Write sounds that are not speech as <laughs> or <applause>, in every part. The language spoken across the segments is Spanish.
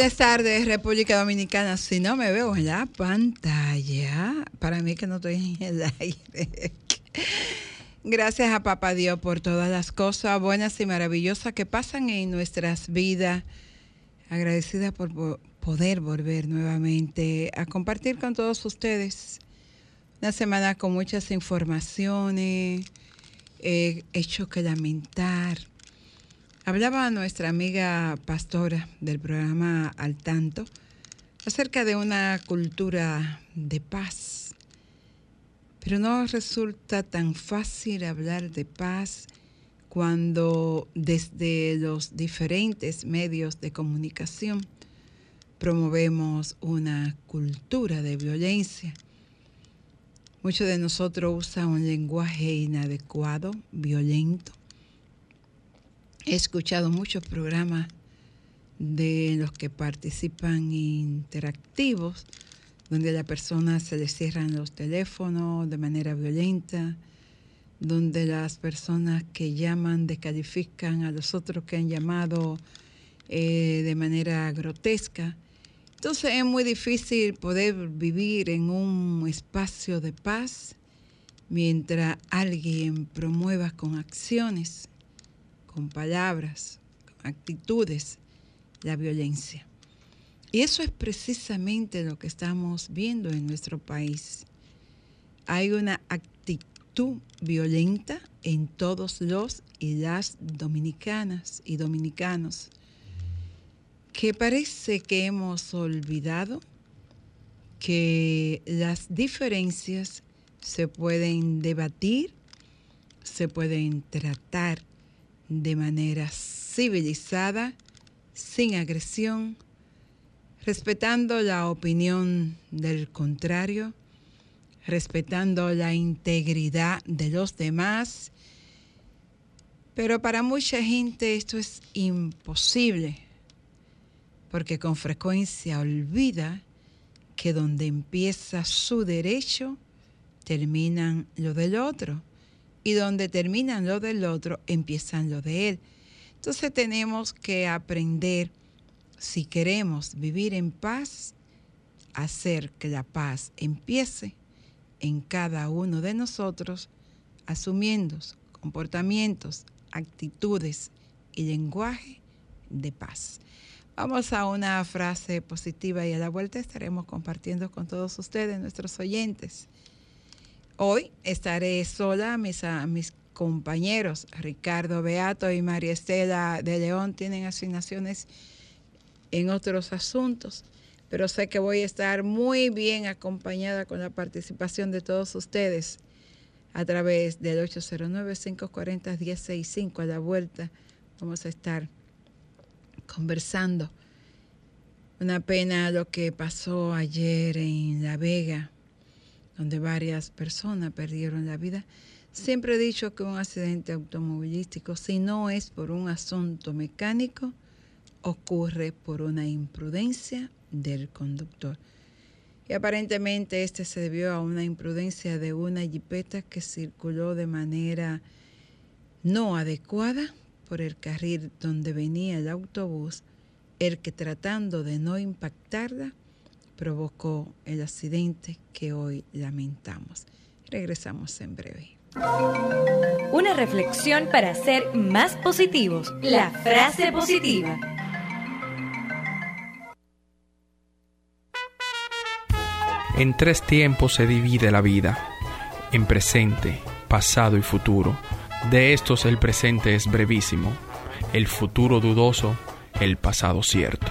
Buenas tardes, República Dominicana. Si no me veo en la pantalla, para mí que no estoy en el <laughs> aire. Gracias a Papá Dios por todas las cosas buenas y maravillosas que pasan en nuestras vidas. Agradecida por po- poder volver nuevamente a compartir con todos ustedes. Una semana con muchas informaciones, eh, hechos que lamentar. Hablaba nuestra amiga pastora del programa Al Tanto acerca de una cultura de paz. Pero no resulta tan fácil hablar de paz cuando desde los diferentes medios de comunicación promovemos una cultura de violencia. Muchos de nosotros usan un lenguaje inadecuado, violento. He escuchado muchos programas de los que participan interactivos, donde a la persona se le cierran los teléfonos de manera violenta, donde las personas que llaman descalifican a los otros que han llamado eh, de manera grotesca. Entonces es muy difícil poder vivir en un espacio de paz mientras alguien promueva con acciones, con palabras, con actitudes, la violencia. Y eso es precisamente lo que estamos viendo en nuestro país. Hay una actitud violenta en todos los y las dominicanas y dominicanos que parece que hemos olvidado que las diferencias se pueden debatir, se pueden tratar de manera civilizada, sin agresión, respetando la opinión del contrario, respetando la integridad de los demás. Pero para mucha gente esto es imposible, porque con frecuencia olvida que donde empieza su derecho, terminan lo del otro. Y donde terminan lo del otro, empiezan lo de él. Entonces tenemos que aprender, si queremos vivir en paz, hacer que la paz empiece en cada uno de nosotros, asumiendo comportamientos, actitudes y lenguaje de paz. Vamos a una frase positiva y a la vuelta estaremos compartiendo con todos ustedes, nuestros oyentes. Hoy estaré sola, mis, a, mis compañeros Ricardo Beato y María Estela de León tienen asignaciones en otros asuntos, pero sé que voy a estar muy bien acompañada con la participación de todos ustedes a través del 809-540-1065 a la vuelta. Vamos a estar conversando. Una pena lo que pasó ayer en La Vega, donde varias personas perdieron la vida. Siempre he dicho que un accidente automovilístico, si no es por un asunto mecánico, ocurre por una imprudencia del conductor. y aparentemente este se debió a una imprudencia de una jipeta que circuló de manera no adecuada por el carril donde venía el autobús, el que tratando de no impactarla provocó el accidente que hoy lamentamos. Regresamos en breve. Una reflexión para ser más positivos. La frase positiva. En tres tiempos se divide la vida, en presente, pasado y futuro. De estos el presente es brevísimo, el futuro dudoso, el pasado cierto.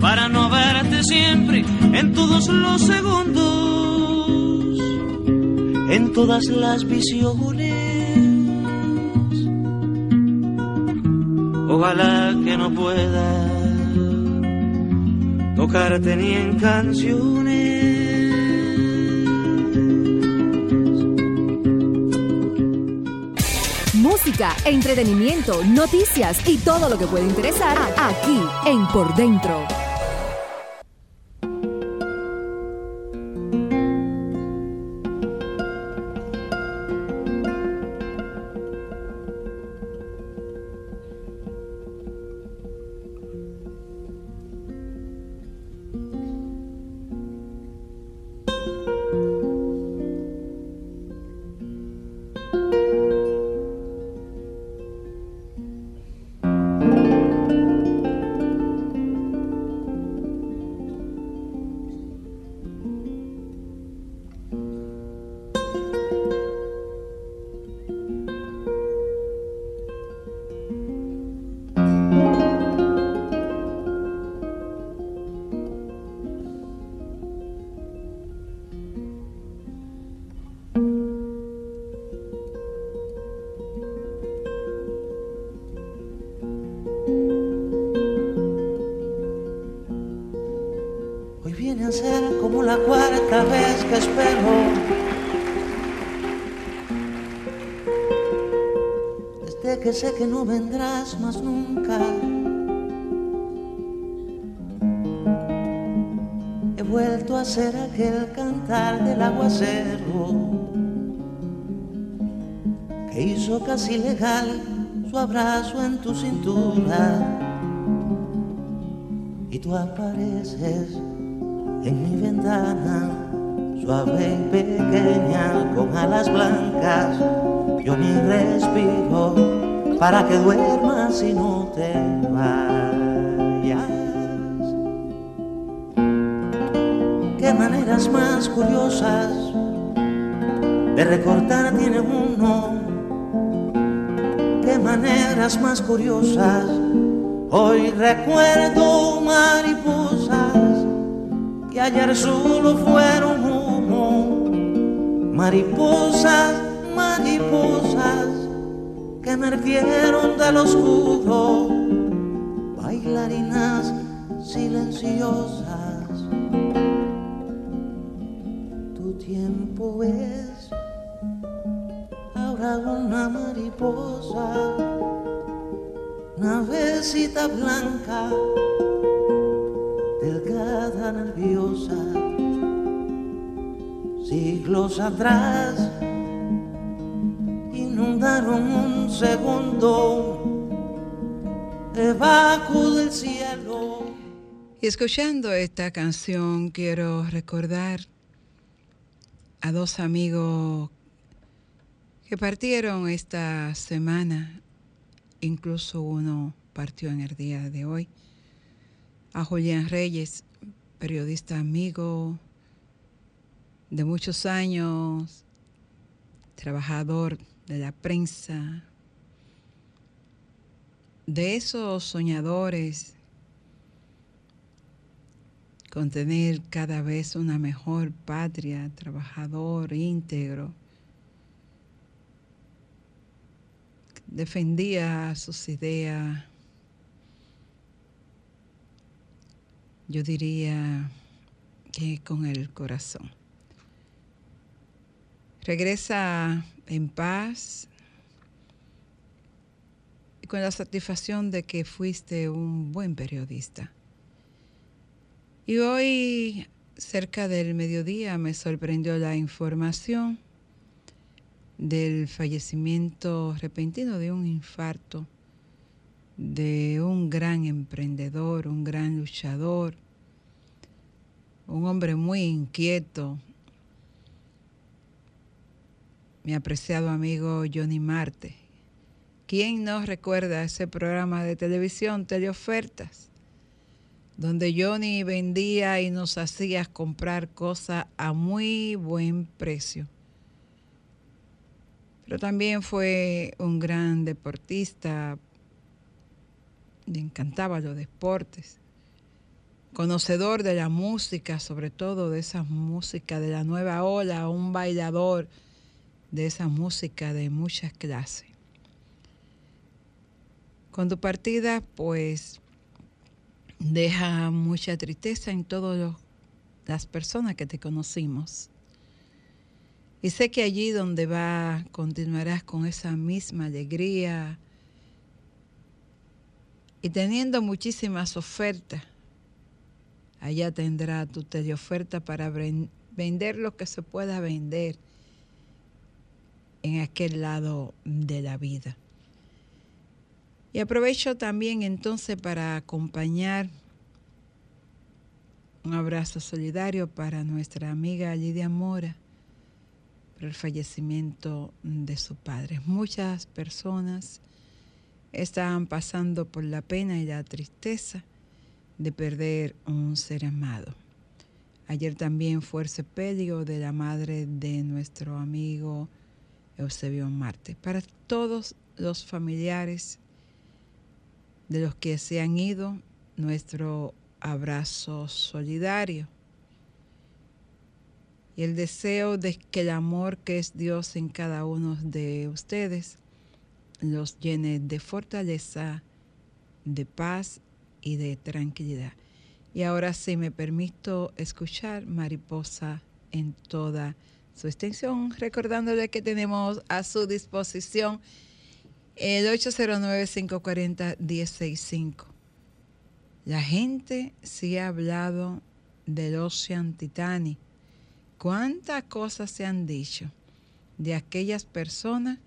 para no verte siempre en todos los segundos, en todas las visiones. Ojalá que no pueda tocarte ni en canciones. Música, entretenimiento, noticias y todo lo que puede interesar aquí en Por Dentro. Sé que no vendrás más nunca. He vuelto a ser aquel cantar del aguacero que hizo casi legal su abrazo en tu cintura. Y tú apareces en mi ventana, suave y pequeña, con alas blancas. Yo ni respiro para que duermas y no te vayas. Qué maneras más curiosas de recortar tiene uno. Qué maneras más curiosas. Hoy recuerdo mariposas que ayer solo fueron humo. Mariposas, mariposas que emergieron del oscuro, bailarinas silenciosas. Tu tiempo es ahora una mariposa, navecita blanca, delgada, nerviosa, siglos atrás inundaron un segundo debajo del cielo. Y escuchando esta canción quiero recordar a dos amigos que partieron esta semana, incluso uno partió en el día de hoy, a Julián Reyes, periodista amigo de muchos años, trabajador de la prensa, de esos soñadores con tener cada vez una mejor patria, trabajador, íntegro. Defendía sus ideas, yo diría que con el corazón. Regresa en paz y con la satisfacción de que fuiste un buen periodista. Y hoy, cerca del mediodía, me sorprendió la información del fallecimiento repentino de un infarto de un gran emprendedor, un gran luchador, un hombre muy inquieto, mi apreciado amigo Johnny Marte. ¿Quién no recuerda ese programa de televisión, Teleofertas? Donde Johnny vendía y nos hacía comprar cosas a muy buen precio. Pero también fue un gran deportista, le encantaba los deportes, conocedor de la música, sobre todo de esa música de la nueva ola, un bailador de esa música de muchas clases. Con tu partida, pues deja mucha tristeza en todas las personas que te conocimos. Y sé que allí donde va continuarás con esa misma alegría y teniendo muchísimas ofertas. Allá tendrá tu teleoferta para vender lo que se pueda vender en aquel lado de la vida. Y aprovecho también entonces para acompañar un abrazo solidario para nuestra amiga Lidia Mora por el fallecimiento de su padre. Muchas personas estaban pasando por la pena y la tristeza de perder un ser amado. Ayer también fue el sepelio de la madre de nuestro amigo Eusebio Marte. Para todos los familiares de los que se han ido, nuestro abrazo solidario y el deseo de que el amor que es Dios en cada uno de ustedes los llene de fortaleza, de paz y de tranquilidad. Y ahora sí me permito escuchar Mariposa en toda su extensión, recordándole que tenemos a su disposición el 809-540-165. La gente sí ha hablado del Ocean Titanic. ¿Cuántas cosas se han dicho de aquellas personas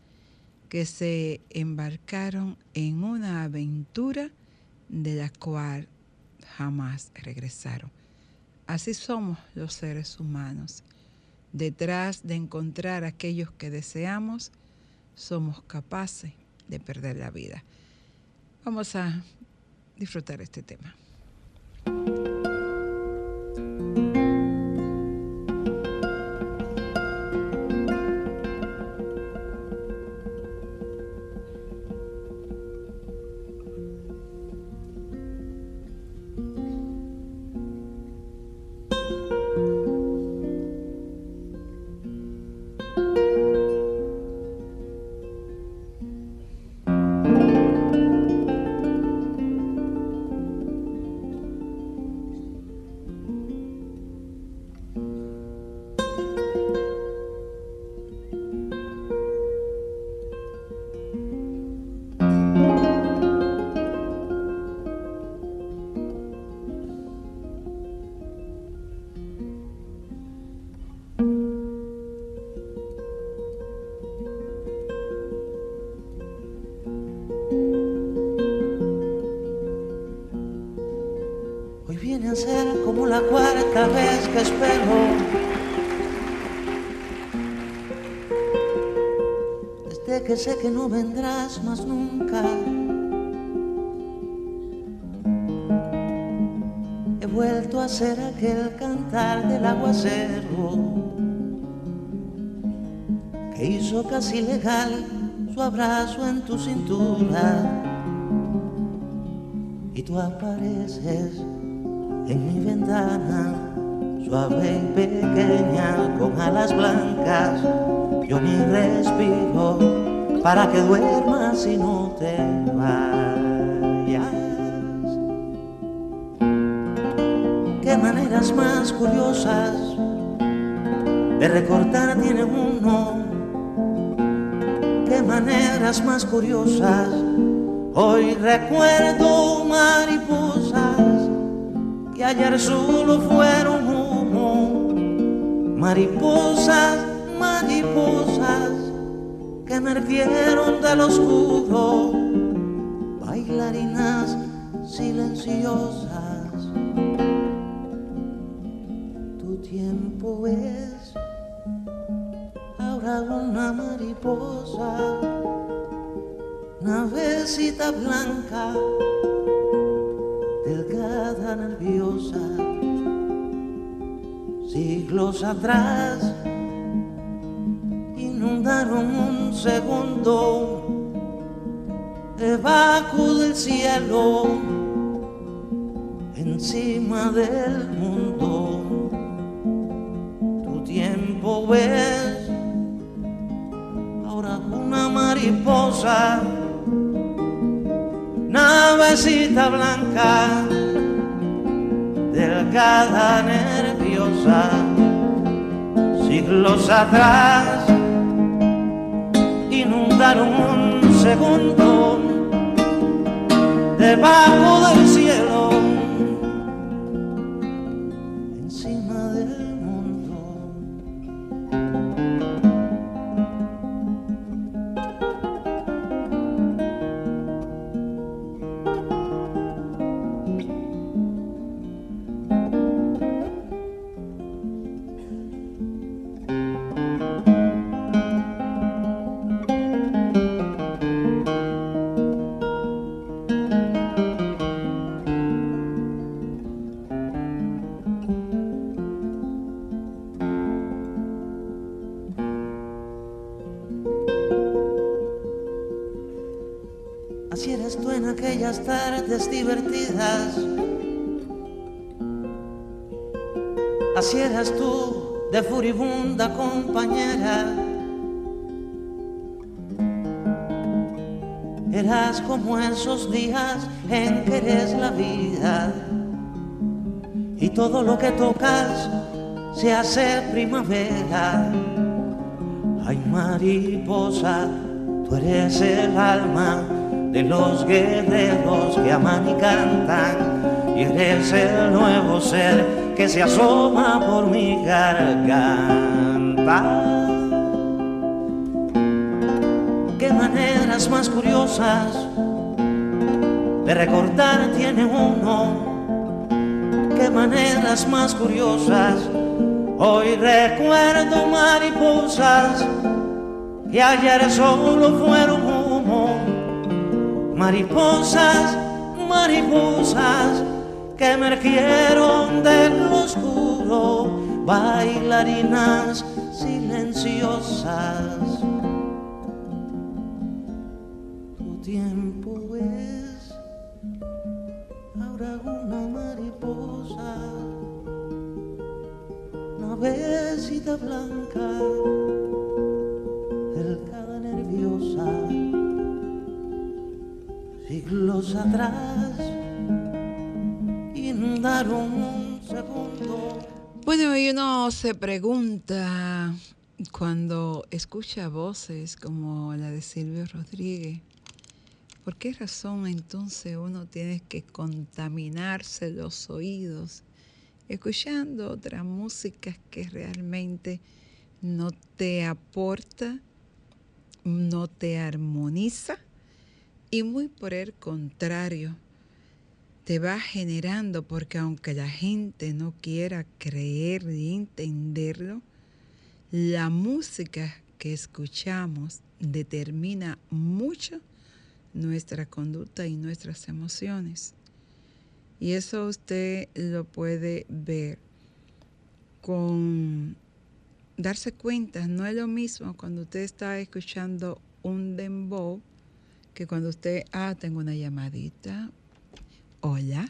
que se embarcaron en una aventura de la cual jamás regresaron? Así somos los seres humanos detrás de encontrar aquellos que deseamos, somos capaces de perder la vida. Vamos a disfrutar este tema. La cuarta vez que espero. Desde que sé que no vendrás más nunca. He vuelto a ser aquel cantar del aguacero que hizo casi legal su abrazo en tu cintura y tú apareces en mi ventana, suave y pequeña, con alas blancas. Yo ni respiro para que duermas y no te vayas. Qué maneras más curiosas de recortar tiene uno. Qué maneras más curiosas Hoy recuerdo mariposas que ayer solo fueron humo. Mariposas, mariposas que me del del oscuro. Bailarinas silenciosas. Tu tiempo es ahora una mariposa navecita blanca, delgada, nerviosa, siglos atrás inundaron un segundo. Debajo del cielo, encima del mundo. Tu tiempo es ahora una mariposa navecita blanca, delgada, nerviosa, siglos atrás, inundaron un segundo debajo del cielo eras tú de furibunda compañera. Eras como esos días en que eres la vida y todo lo que tocas se hace primavera. Ay mariposa, tú eres el alma de los guerreros que aman y cantan, y eres el nuevo ser que se asoma por mi garganta. Qué maneras más curiosas de recordar tiene uno, qué maneras más curiosas. Hoy recuerdo mariposas que ayer solo fueron mariposas, mariposas que emergieron del oscuro, bailarinas silenciosas. Tu tiempo es ahora una mariposa, una besita blanca, delgada nerviosa siglos atrás Bueno, y uno se pregunta cuando escucha voces como la de Silvio Rodríguez, ¿por qué razón entonces uno tiene que contaminarse los oídos escuchando otra música que realmente no te aporta, no te armoniza y muy por el contrario, te va generando, porque aunque la gente no quiera creer ni entenderlo, la música que escuchamos determina mucho nuestra conducta y nuestras emociones. Y eso usted lo puede ver con darse cuenta. No es lo mismo cuando usted está escuchando un dembow que cuando usted, ah, tengo una llamadita. Hola.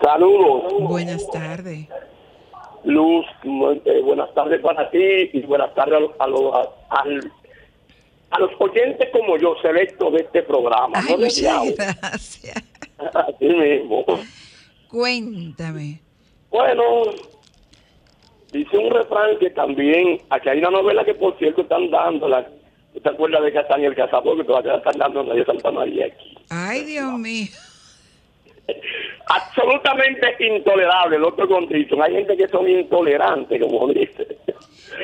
Saludos. Buenas tardes. Luz, eh, buenas tardes para ti y buenas tardes a, los a, a los oyentes como yo, selecto de este programa. Ay, muchas gracias. <laughs> Así mismo. Cuéntame. Bueno, dice un refrán que también, aquí hay una novela que por cierto están dándola. ¿Te acuerdas de Castaña el Cazador que todavía están dando en Santa María aquí? Ay, Dios mío. Absolutamente intolerable, el otro condición. Hay gente que son intolerantes, como <laughs> dice.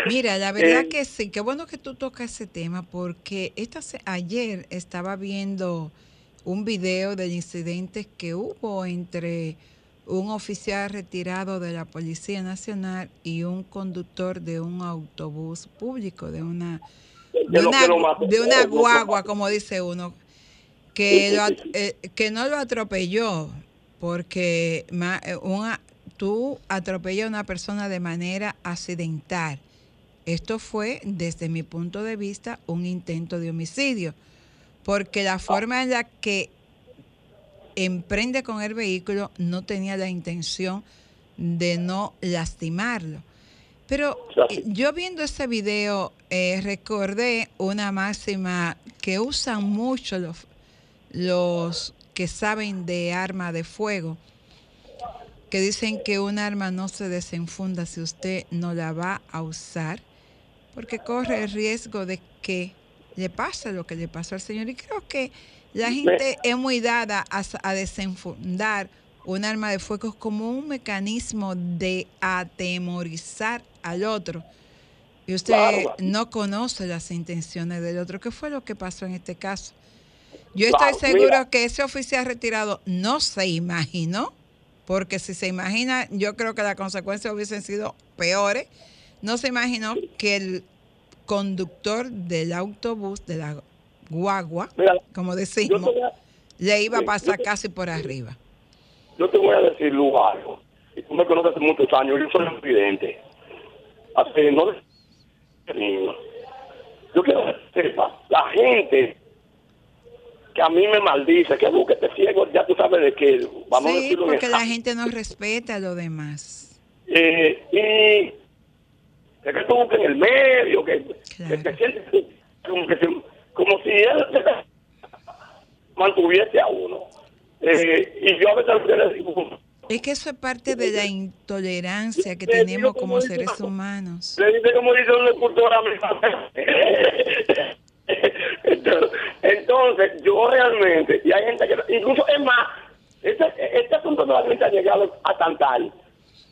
Mira, la verdad eh, que sí, qué bueno que tú tocas ese tema porque esta, ayer estaba viendo un video del incidente que hubo entre un oficial retirado de la Policía Nacional y un conductor de un autobús público, de una, de una, guagua, como dice uno, que, eh, que no lo atropelló, porque eh, una, tú atropellas a una persona de manera accidental. Esto fue, desde mi punto de vista, un intento de homicidio, porque la forma en la que emprende con el vehículo no tenía la intención de no lastimarlo. Pero eh, yo viendo ese video eh, recordé una máxima que usan mucho los, los que saben de arma de fuego, que dicen que un arma no se desenfunda si usted no la va a usar, porque corre el riesgo de que le pase lo que le pasó al señor. Y creo que la gente es muy dada a, desenfundar un arma de fuego como un mecanismo de atemorizar al otro. Y usted no conoce las intenciones del otro. ¿Qué fue lo que pasó en este caso? Yo estoy seguro que ese oficial retirado no se imaginó, porque si se imagina, yo creo que las consecuencias hubiesen sido peores. No se imaginó que el conductor del autobús, de la guagua, como decimos, le iba a pasar casi por arriba. Yo te voy a decir algo. Y tú me conoces hace muchos años, yo soy un presidente. Hace no yo quiero que sepa, la gente que a mí me maldice, que busque este ciego, ya tú sabes de qué. Vamos sí, porque la gente no respeta a lo demás. Eh, y que tú busques en el medio, que, te sientes como, que como si él mantuviese a uno. Eh, y yo a veces le digo... Es que eso es parte de la intolerancia que tenemos como seres humanos. Le dice como dice una escultora <laughs> Entonces, yo realmente, y hay gente que, incluso es más, este, este asunto realmente ha llegado a tantal,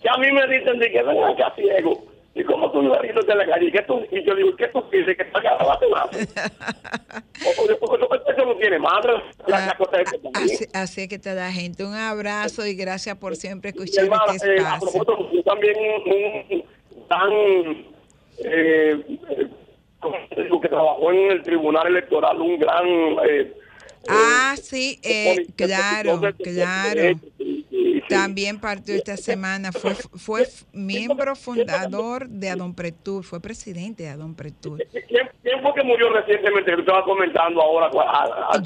que a mí me dicen de que ven acá ciego, ¿y cómo tú ibas a de la calle? ¿Y, tú, y yo digo, ¿qué tú dices? Que está acá la eso no tiene madre. Ah, así, así, es que te da gente. Un abrazo y gracias por siempre escuchar este espacio. Eh, a propósito, también un, tan... Eh que trabajó en el Tribunal Electoral, un gran... Eh, ah, sí, eh, claro, claro. También partió esta semana, fue fue miembro fundador de Adon Pretur, fue presidente de Adon Pretur. ¿Quién, fue que murió recientemente? Que estaba comentando ahora.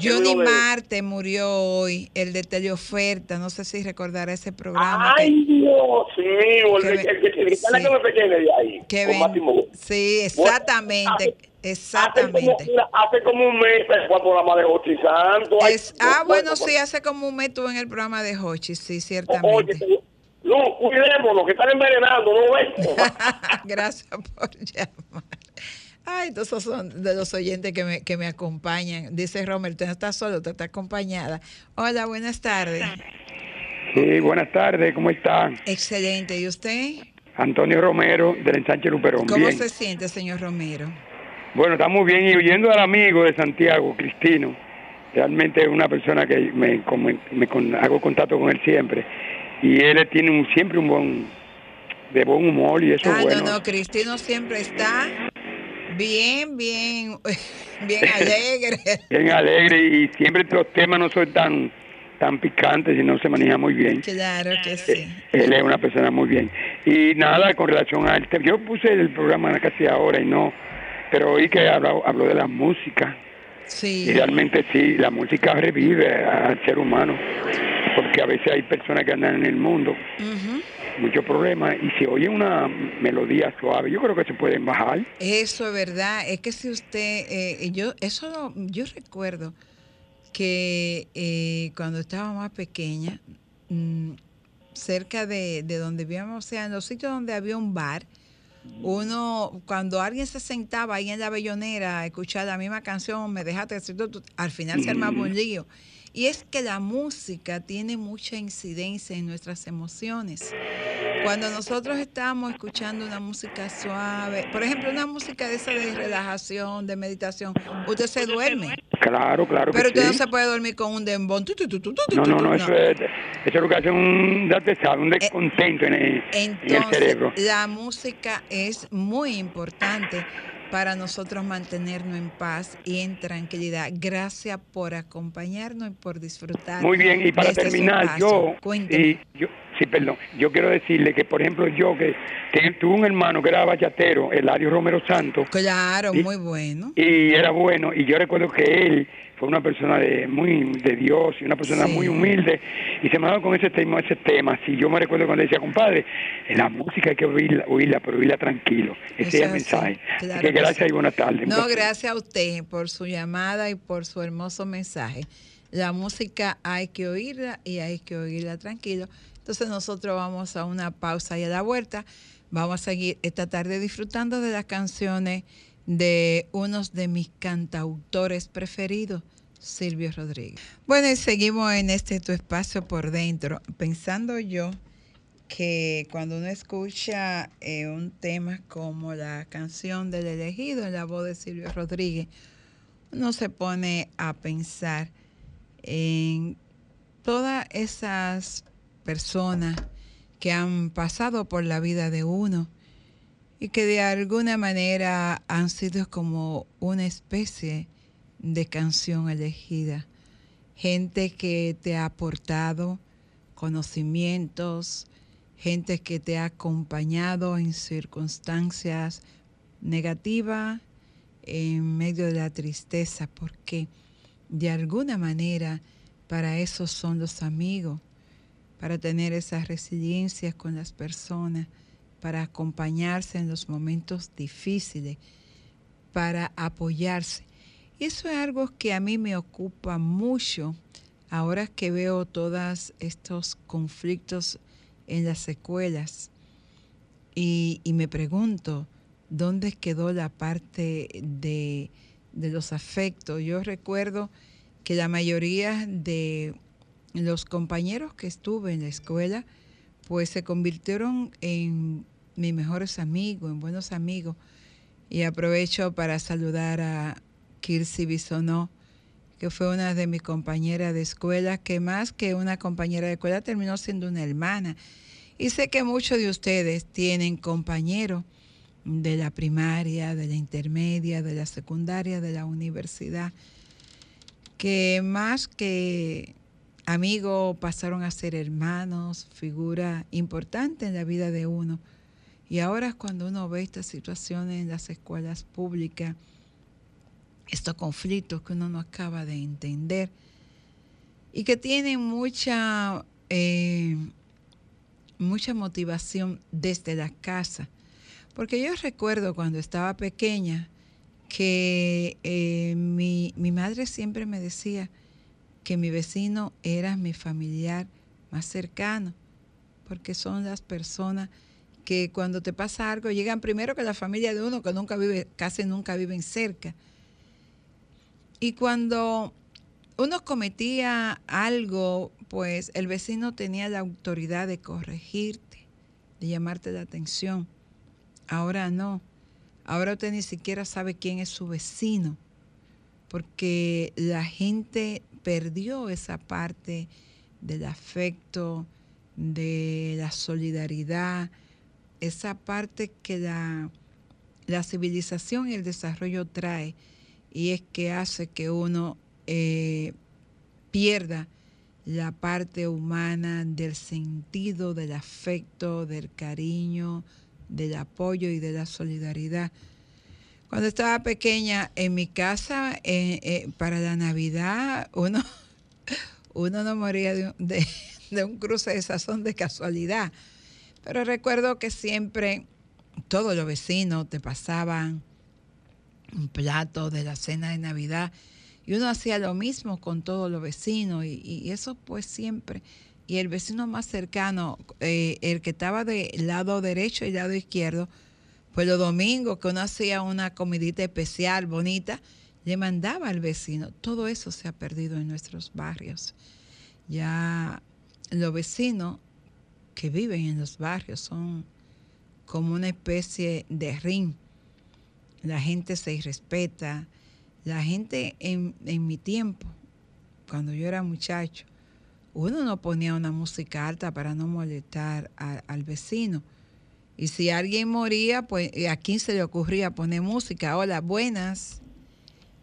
Johnny Marte murió hoy, el de Teleoferta, no sé si recordará ese programa. Ay, Dios mío, el, que, el, sí, de ahí. sí, exactamente. Exactamente. Hace como, un mes fue el programa de Hochi Santos. ah, bueno, sí, hace como un mes estuve en el programa de Hochi, sí, ciertamente. no, cuidémonos, que están envenenando, ¿no ves? <laughs> Gracias por llamar. Ay, esos son de los oyentes que me, que me acompañan. Dice Romer, usted no está solo, usted está acompañada. Hola, buenas tardes. Sí, buenas tardes, ¿cómo están? Excelente, ¿y usted? Antonio Romero, del ensanche Luperón. ¿Cómo se siente, señor Romero? Bueno, estamos bien y oyendo al amigo de Santiago, Cristino, realmente es una persona que me, me, hago contacto con él siempre y él tiene un, siempre un buen de buen humor y eso ah, bueno. No, no, Cristino siempre está bien, bien, <laughs> bien alegre. bien alegre y siempre los temas no son tan tan picantes y no se maneja muy bien. Claro que sí. Eh, él es una persona muy bien. Y nada, con relación a él, yo puse el programa casi ahora y no, pero oí que habló, habló de la música. Sí. Y realmente sí, la música revive al ser humano, porque a veces hay personas que andan en el mundo, muchos problemas, y si oye una melodía suave, yo creo que se pueden bajar. Eso es verdad, es que si usted, eh, yo, eso yo recuerdo que eh, cuando estaba más pequeña, mm, cerca de, de, donde vivíamos, o sea, en los sitios donde había un bar, uno, cuando alguien se sentaba ahí en la bellonera a escuchar la misma canción, me dejaste al final se armaba un lío. Y es que la música tiene mucha incidencia en nuestras emociones. Cuando nosotros estamos escuchando una música suave, por ejemplo, una música de esa de relajación, de meditación, usted se duerme. Claro, claro. Pero usted no se puede dormir con un dembón. No, no, no, eso es, eso es lo que hace un, un descontento en el, en el cerebro. La música es muy importante para nosotros mantenernos en paz y en tranquilidad. Gracias por acompañarnos y por disfrutar. Muy bien, y para este terminar, yo, y yo, sí, perdón, yo quiero decirle que, por ejemplo, yo que, tuve un hermano que era bachatero, Eladio Romero Santos. Claro, muy bueno. Y era bueno, y yo recuerdo que él fue una persona de muy de Dios y una persona muy humilde y se me ha dado con ese tema, ese tema. Si yo me recuerdo cuando decía, compadre, en la música hay que oírla, oírla pero oírla tranquilo. Ese es el mensaje. que gracias y buenas tardes. No, gracias a usted por su llamada y por su hermoso mensaje. La música hay que oírla y hay que oírla tranquilo. Entonces nosotros vamos a una pausa y a la vuelta vamos a seguir esta tarde disfrutando de las canciones de unos de mis cantautores preferidos, Silvio Rodríguez. Bueno, y seguimos en este tu espacio por dentro, pensando yo que cuando uno escucha eh, un tema como la canción del elegido en la voz de Silvio Rodríguez, uno se pone a pensar en todas esas personas que han pasado por la vida de uno y que de alguna manera han sido como una especie de canción elegida. Gente que te ha aportado conocimientos, gente que te ha acompañado en circunstancias negativas, en medio de la tristeza, porque de alguna manera para eso son los amigos, para tener esas resiliencias con las personas para acompañarse en los momentos difíciles, para apoyarse. Y eso es algo que a mí me ocupa mucho ahora que veo todos estos conflictos en las secuelas y, me pregunto, ¿dónde quedó la parte de, de los afectos? Yo recuerdo que la mayoría de los compañeros que estuve en la escuela, pues se convirtieron en mis mejores amigos, en buenos amigos. Y aprovecho para saludar a Kirsi Bisonó, que fue una de mis compañeras de escuela, que más que una compañera de escuela terminó siendo una hermana. Y sé que muchos de ustedes tienen compañeros de la primaria, de la intermedia, de la secundaria, de la universidad, que más que amigos pasaron a ser hermanos, figura importante en la vida de uno. Y ahora es cuando uno ve estas situaciones en las escuelas públicas, estos conflictos que uno no acaba de entender y que tienen mucha, eh, mucha motivación desde la casa. Porque yo recuerdo cuando estaba pequeña que eh, mi, mi madre siempre me decía que mi vecino era mi familiar más cercano, porque son las personas que cuando te pasa algo llegan primero que la familia de uno que nunca vive, casi nunca viven cerca. Y cuando uno cometía algo, pues el vecino tenía la autoridad de corregirte, de llamarte la atención. Ahora no. Ahora usted ni siquiera sabe quién es su vecino, porque la gente perdió esa parte del afecto, de la solidaridad, esa parte que la, la civilización y el desarrollo trae y es que hace que uno eh, pierda la parte humana del sentido, del afecto, del cariño, del apoyo y de la solidaridad. Cuando estaba pequeña en mi casa, eh, eh, para la Navidad, uno, <laughs> uno no moría de, de, <laughs> de un cruce de sazón de casualidad. Pero recuerdo que siempre todos los vecinos te pasaban un plato de la cena de Navidad y uno hacía lo mismo con todos los vecinos y, eso pues siempre. Y el vecino más cercano, eh, el que estaba del lado derecho y lado izquierdo, pues los domingos que uno hacía una comidita especial, bonita, le mandaba al vecino. Todo eso se ha perdido en nuestros barrios. Ya los vecinos que viven en los barrios son como una especie de ring. La gente se irrespeta. La gente en, mi tiempo, cuando yo era muchacho, uno no ponía una música alta para no molestar al vecino. Y si alguien moría, pues a quién se le ocurría poner música. Hola, buenas.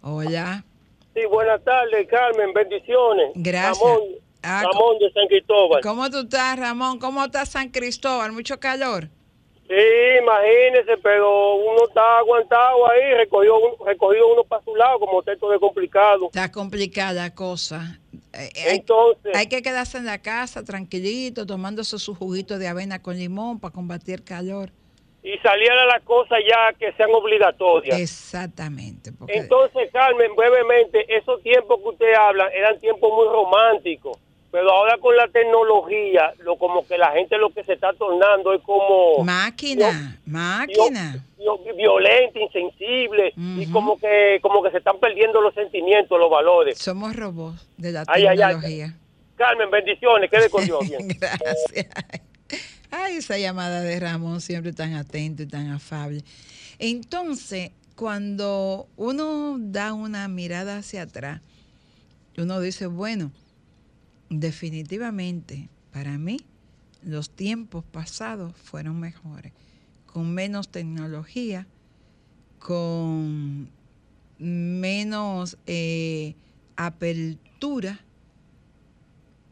Hola. Sí, buenas tardes, Carmen. Bendiciones. Gracias. Ramón, Ah, Ramón de San Cristóbal. ¿Cómo tú estás, Ramón? ¿Cómo está San Cristóbal? ¿Mucho calor? Sí, imagínese, pero uno está aguantado ahí, recogió, un- recogido uno para su lado, como texto de complicado. Está complicada la cosa. Eh, eh, hay, Entonces, hay que quedarse en la casa tranquilito, tomándose su juguito de avena con limón para combatir el calor. y salían las cosas ya que sean obligatorias. Exactamente. Porque Entonces, Carmen, brevemente, esos tiempos que usted habla eran tiempos muy románticos, pero ahora con la tecnología, lo como que la gente lo que se está tornando es como máquina, máquina. vi- violenta, insensible y como que como que se están perdiendo los sentimientos, los valores. Somos robots de la Ay, ay, ay. tecnología. Carmen, bendiciones, quede con Dios. bien. <laughs> Gracias. Ay, esa llamada de Ramón siempre tan atento y tan afable. Entonces, cuando uno da una mirada hacia atrás, uno dice, bueno, definitivamente para mí los tiempos pasados fueron mejores, con menos tecnología, con menos eh, apertura,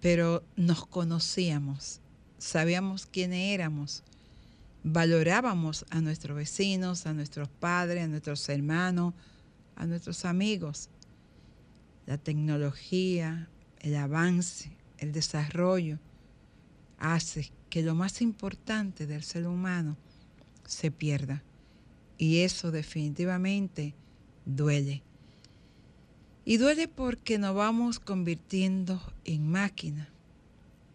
pero nos conocíamos, sabíamos quiénes éramos, valorábamos a nuestros vecinos, a nuestros padres, a nuestros hermanos, a nuestros amigos. La tecnología, el avance, el desarrollo hace que lo más importante del ser humano se pierda. Y eso definitivamente duele. Y duele porque nos vamos convirtiendo en máquina,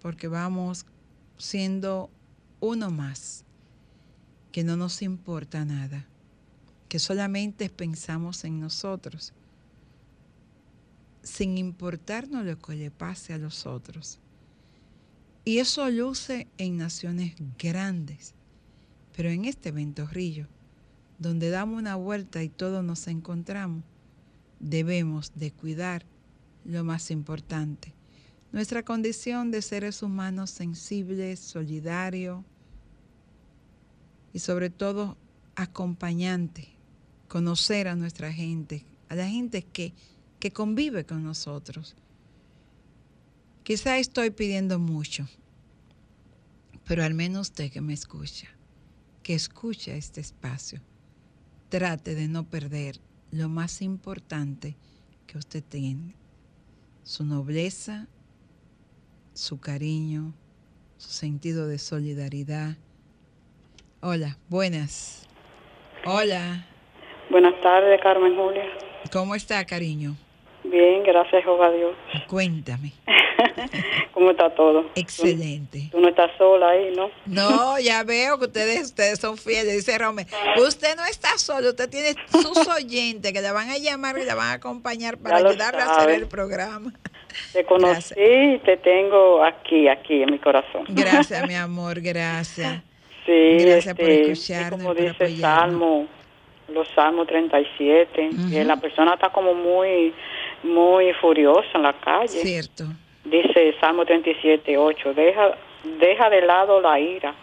porque vamos siendo uno más, que no nos importa nada, que solamente pensamos en nosotros, sin importarnos lo que le pase a los otros. Y eso luce en naciones grandes, pero en este ventorrillo, donde damos una vuelta y todos nos encontramos, debemos de cuidar lo más importante, nuestra condición de seres humanos sensibles, solidarios y sobre todo acompañante, conocer a nuestra gente, a la gente que, que convive con nosotros. Quizá estoy pidiendo mucho, pero al menos usted que me escucha, que escucha este espacio, trate de no perder lo más importante que usted tiene, su nobleza, su cariño, su sentido de solidaridad. Hola, buenas. Hola, Buenas tardes, Carmen Julia. ¿cómo está, cariño? Bien, gracias, Jehová Dios. Cuéntame. <laughs> ¿Cómo está todo? Excelente. Tú no estás sola ahí, ¿no? No, ya veo que ustedes, ustedes son fieles, dice Rome. Usted no está solo, usted tiene sus <laughs> oyentes que le van a llamar y le van a acompañar para ayudarle a hacer el programa. Te conocí y te tengo aquí, aquí en mi corazón. Gracias, mi <laughs> amor, gracias. Sí, Gracias por este, escucharnos como por dice el apoyarnos. Salmo, los Salmos 37, y la persona está como muy, muy furiosa en la calle. Cierto. Dice Salmo 37, 8, deja, deja de lado la ira,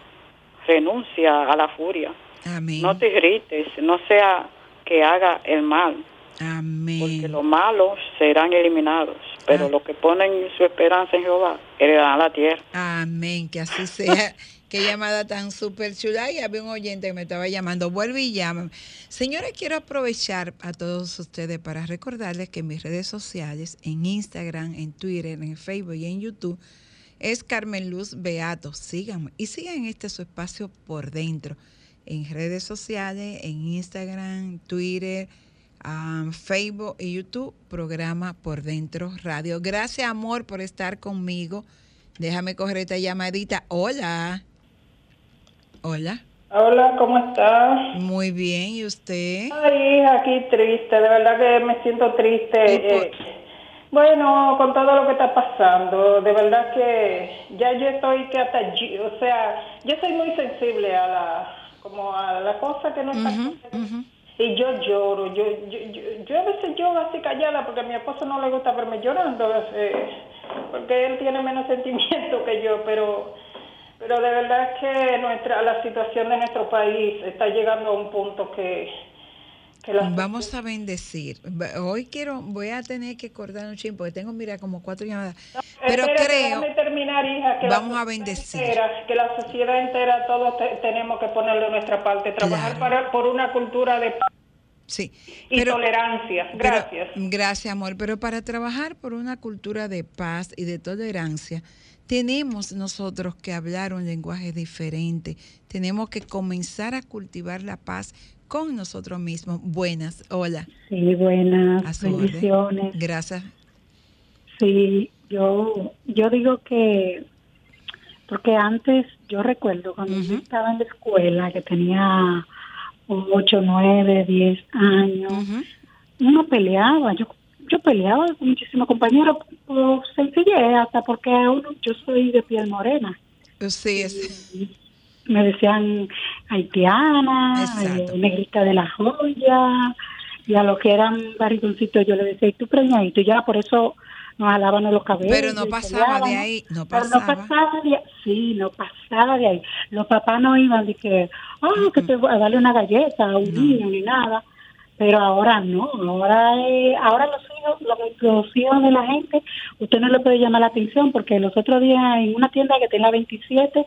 renuncia a la furia. Amén. No te irrites, no sea que haga el mal, Amén. porque los malos serán eliminados, pero Ah. los que ponen su esperanza en Jehová heredarán la tierra. Amén, que así sea. <laughs> Qué llamada tan súper chula. Y había un oyente que me estaba llamando. Vuelve y llama. Señores, quiero aprovechar a todos ustedes para recordarles que mis redes sociales, en Instagram, en Twitter, en Facebook y en YouTube, es Carmen Luz Beato. Síganme y sigan este su espacio por dentro. En redes sociales, en Instagram, Twitter, ah, Facebook y YouTube, programa por dentro radio. Gracias, amor, por estar conmigo. Déjame coger esta llamadita. Hola. Hola. Hola, ¿cómo estás? Muy bien, ¿y usted? Ay, hija, aquí triste, de verdad que me siento triste. eh, bueno, con todo lo que está pasando, de verdad que ya yo estoy que hasta allí, o sea, yo soy muy sensible a la, como a la cosa que no está y yo lloro, yo, yo, yo, yo a veces lloro así callada porque a mi esposo no le gusta verme llorando, eh, porque él tiene menos <laughs> sentimiento que yo, pero pero de verdad que nuestra la situación de nuestro país está llegando a un punto que, que la Vamos a bendecir. Hoy quiero, voy a tener que cortar un chin porque tengo, mira, como cuatro llamadas. Pero creo, déjame terminar, hija, que la vamos a bendecir. entera- que la sociedad entera, todos te- tenemos que ponerle nuestra parte, trabajar para, por una cultura de paz Sí. y pero- tolerancia. pero- Gracias. gracias, amor. Pero para trabajar por una cultura de paz y de tolerancia, tenemos nosotros que hablar un lenguaje diferente. Tenemos que comenzar a cultivar la paz con nosotros mismos. Buenas, hola. Sí, buenas, orden. bendiciones. Gracias. Sí, yo, yo digo que, porque antes, yo recuerdo cuando yo estaba en la escuela, que tenía 8, 9, 10 años, uno peleaba, yo yo peleaba con muchísimos compañeros por sencillez, hasta porque uno, yo soy de piel morena. Sí, es. Me decían haitiana, eh, negrita de la joya, y a los que eran barrigoncitos yo le decía, ¿y tú preñadito? Y ya por eso nos jalaban los cabellos. Pero no pasaba de ahí, no Pero no pasaba. de ahí, sí, no pasaba de ahí. Los papás no iban de que, ah, que te voy a darle una galleta a un niño ni nada. Pero ahora no, ahora eh, ahora los los hijos de la gente, usted no le puede llamar la atención porque los otros días en una tienda que tenía 27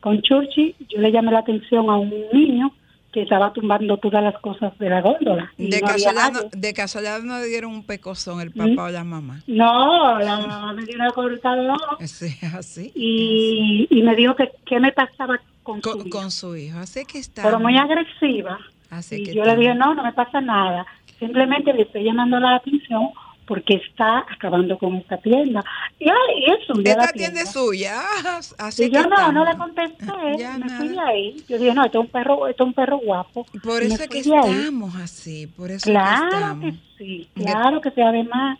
con Churchi, yo le llamé la atención a un niño que estaba tumbando todas las cosas de la góndola. De no casualidad, no, de casualidad no le dieron un pecozón el papá o la mamá. No, la mamá me dio una cortada <laughs> Sí, así. y, y me dijo que qué me pasaba con, su Con, hijo. con su hijo. Así que está. Pero muy agresiva. Así y que yo le dije, no, no me pasa nada. Simplemente le estoy llamando la atención porque está acabando con esta tienda. Y, eso, un día Esta tienda es suya. Ah, Así y que yo no, estamos. no le contesté, <laughs> me fui de ahí. Yo dije, no, este es un perro, este es un perro guapo. Por eso es que ahí. estamos así. Por eso Claro que que sí, claro que sí. Además,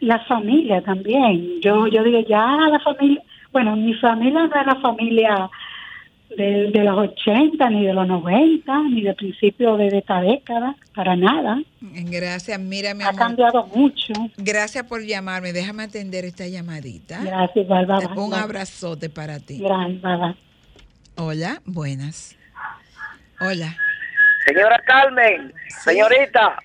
la familia también. Yo, yo digo, ya la familia, bueno, mi familia no es la familia de, de los 80, ni de los 90, ni de principio de esta década, para nada. Gracias, mira, mi Ha amor. cambiado mucho. Gracias por llamarme. Déjame atender esta llamadita. Gracias, bye, Un bye. abrazote para ti. Gracias, bye, bye. Hola, buenas. Hola. Señora Carmen, señorita,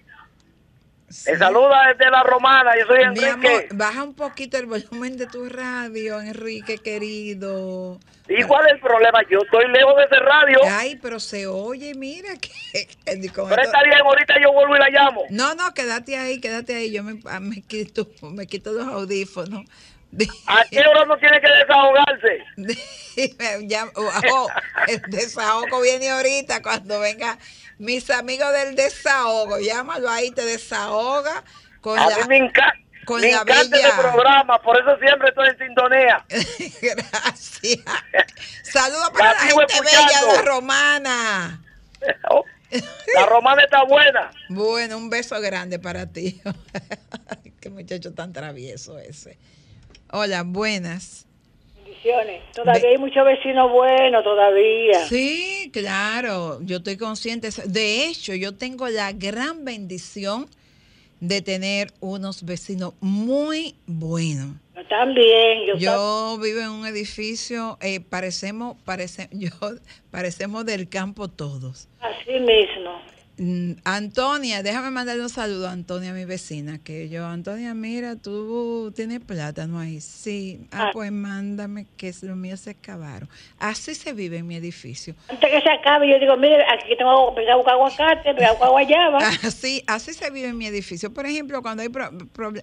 te saluda desde la romana, yo soy Mi Enrique. amor, baja un poquito el volumen de tu radio, Enrique querido. ¿Y cuál es el problema? Yo estoy lejos de ese radio. Ay, pero se oye, mira que... Pero está bien, ahorita yo vuelvo y la llamo. No, no, quédate ahí, quédate ahí. Yo me, ah, me quito, me quito los audífonos. ¿A qué hora no tiene que desahogarse? <laughs> Ya, oh, el desahogo viene ahorita cuando venga mis amigos del desahogo. Llámalo ahí, te desahoga con A la, mí me, enca- con me la encanta bella- programa, por eso siempre estoy en sintonía. <laughs> Gracias. <laughs> Saludos para la gente bella de romana. <laughs> La romana está buena. Bueno, un beso grande para ti. Qué muchacho tan travieso ese. Hola, buenas. Bendiciones. Todavía hay muchos vecinos buenos, todavía. Sí, claro, yo estoy consciente. De hecho, yo tengo la gran bendición de tener unos vecinos muy buenos. También, yo, Yo vivo en un edificio, eh, parecemos, parece, <laughs> yo, parecemos del campo todos. así mismo. Mm, Antonia, déjame mandarle un saludo a Antonia, mi vecina, que yo, Antonia, mira, tú tienes plátano ahí. Sí, ah, Ah. pues mándame, que es lo mío se acabaron. Así se vive en mi edificio. Antes que se acabe, yo digo, mire, aquí tengo, a buscar aguacate, buscar guayaba. <laughs> Así, así se vive en mi edificio. Por ejemplo, cuando hay, pro-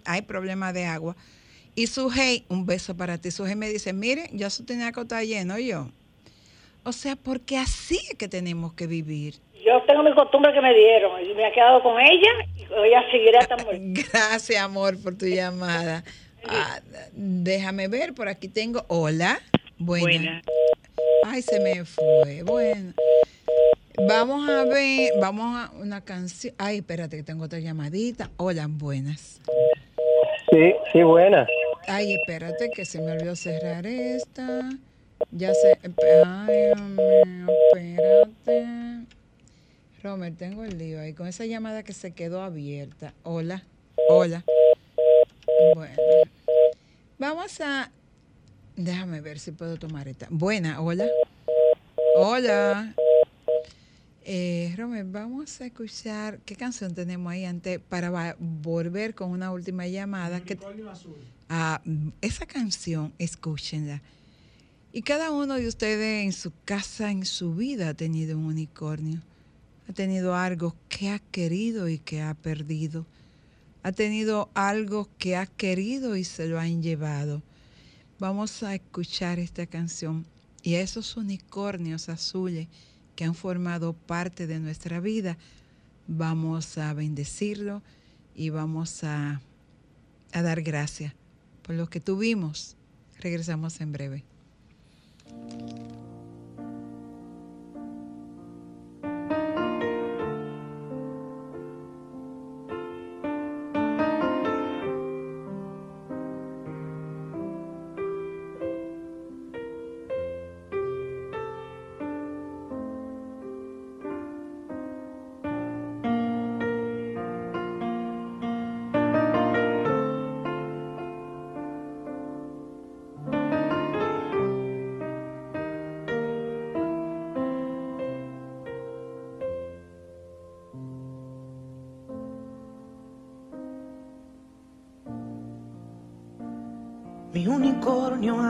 hay problemas de agua, y Sujei, un beso para ti, Sujei me dice, mire, ya su tinaco está lleno, y yo. O sea, porque así es que tenemos que vivir. Yo tengo mi costumbre que me dieron y me he quedado con ella y ella seguirá hasta <laughs> morir. Gracias, amor, por tu llamada. Ah, déjame ver, por aquí tengo. Hola. Buena. Buena. Ay, se me fue. Bueno. Vamos a ver, vamos a una canción. Ay, espérate, que tengo otra llamadita. Hola, buenas. Sí, sí, buena. Ay, espérate, que se me olvidó cerrar esta. Ya sé. Ay, espérate. Romer, tengo el lío ahí con esa llamada que se quedó abierta. Hola, hola. Bueno, vamos a. Déjame ver si puedo tomar esta. Buena, hola. Hola. Eh, Romer, vamos a escuchar. ¿Qué canción tenemos ahí antes para volver con una última llamada? que Ah, mm, esa canción, escúchenla. Y cada uno de ustedes en su casa, en su vida, ha tenido un unicornio. Ha tenido algo que ha querido y que ha perdido. Ha tenido algo que ha querido y se lo han llevado. Vamos a escuchar esta canción y a esos unicornios azules que han formado parte de nuestra vida. Vamos a bendecirlo y vamos a, a dar gracias por lo que tuvimos. Regresamos en breve.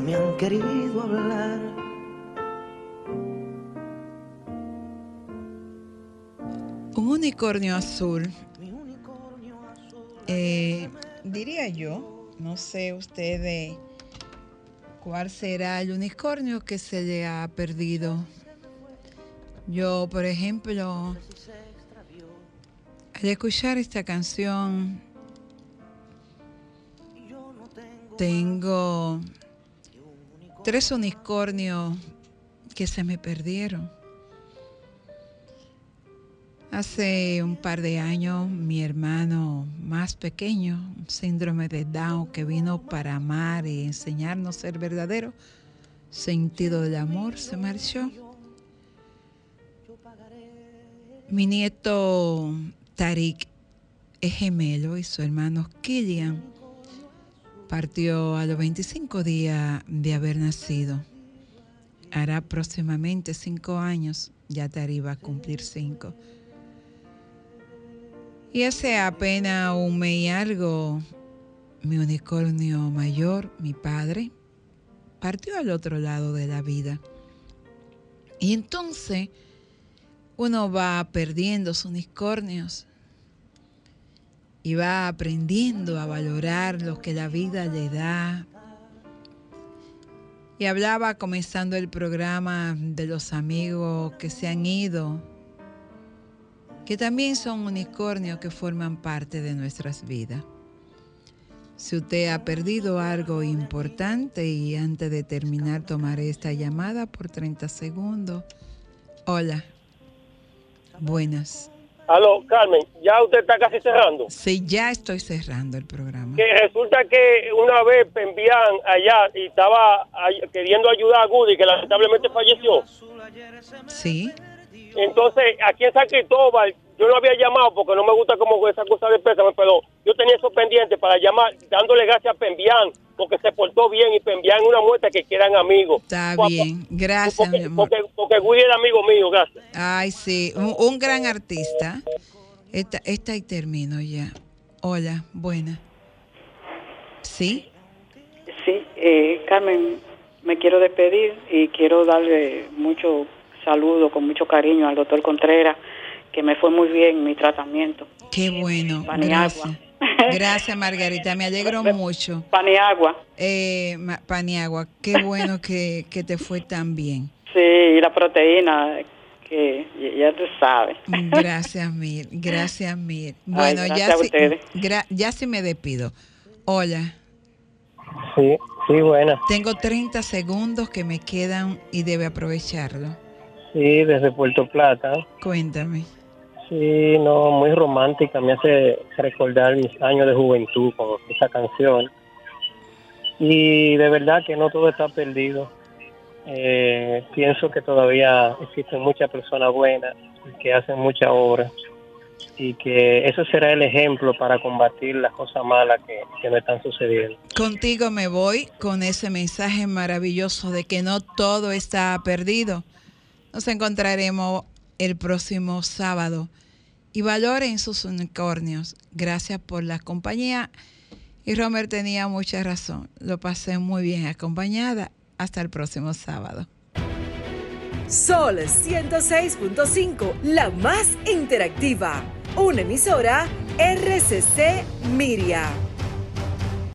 no me han querido hablar. Un unicornio azul. Eh, diría yo, no sé ustedes cuál será el unicornio que se le ha perdido. Yo, por ejemplo, al escuchar esta canción, tengo tres unicornios que se me perdieron. Hace un par de años mi hermano más pequeño, síndrome de Down que vino para amar y enseñarnos ser verdadero, sentido del amor, se marchó. Mi nieto Tarik es gemelo y su hermano Killian partió a los 25 días de haber nacido. Hará próximamente cinco años, ya Tarik va a cumplir cinco. Y hace apenas un mes y algo, mi unicornio mayor, mi padre, partió al otro lado de la vida. Y entonces uno va perdiendo sus unicornios y va aprendiendo a valorar lo que la vida le da. Y hablaba comenzando el programa de los amigos que se han ido, que también son unicornios que forman parte de nuestras vidas. Si usted ha perdido algo importante y antes de terminar tomaré esta llamada por 30 segundos. Hola. Buenas. Aló, Carmen, ya usted está casi cerrando. Sí, ya estoy cerrando el programa. Que resulta que una vez envían allá y estaba queriendo ayudar a Goody, que lamentablemente falleció. Sí. Entonces, aquí en San Cristóbal, yo no había llamado porque no me gusta como esa cosa de pésame, pero yo tenía eso pendiente para llamar, dándole gracias a Pembián, porque se portó bien y Pembián es una muestra que quieran amigos. Está Porque- bien. Gracias, mi amor. Porque, porque Woody era amigo mío, gracias. Ay, sí. Un, un gran artista. Esta, esta y termino ya. Hola, buena. ¿Sí? Sí, eh, Carmen, me quiero despedir y quiero darle mucho saludo con mucho cariño al doctor Contreras, que me fue muy bien mi tratamiento. Qué bueno. Paniagua. Gracias. Gracias, Margarita. Me alegro mucho. Paniagua. Eh, Paniagua, qué bueno que, que te fue tan bien. Sí, y la proteína, que ya tú sabes. Gracias mil, gracias mil. Bueno, gracias ya, a ustedes. gra- ya sí me despido. Hola, Sí, sí, buena. tengo 30 segundos que me quedan y debe aprovecharlo. Sí, desde Puerto Plata. Cuéntame. Sí, no, muy romántica. Me hace recordar mis años de juventud con esa canción. Y de verdad que no todo está perdido. Eh, pienso que todavía existen muchas personas buenas que hacen mucha obra y que eso será el ejemplo para combatir las cosas malas que, que me están sucediendo. Contigo me voy con ese mensaje maravilloso de que no todo está perdido. Nos encontraremos el próximo sábado y valoren sus unicornios. Gracias por la compañía. Y Romer tenía mucha razón. Lo pasé muy bien acompañada. Hasta el próximo sábado. Sol 106.5, la más interactiva. Una emisora RCC Miria.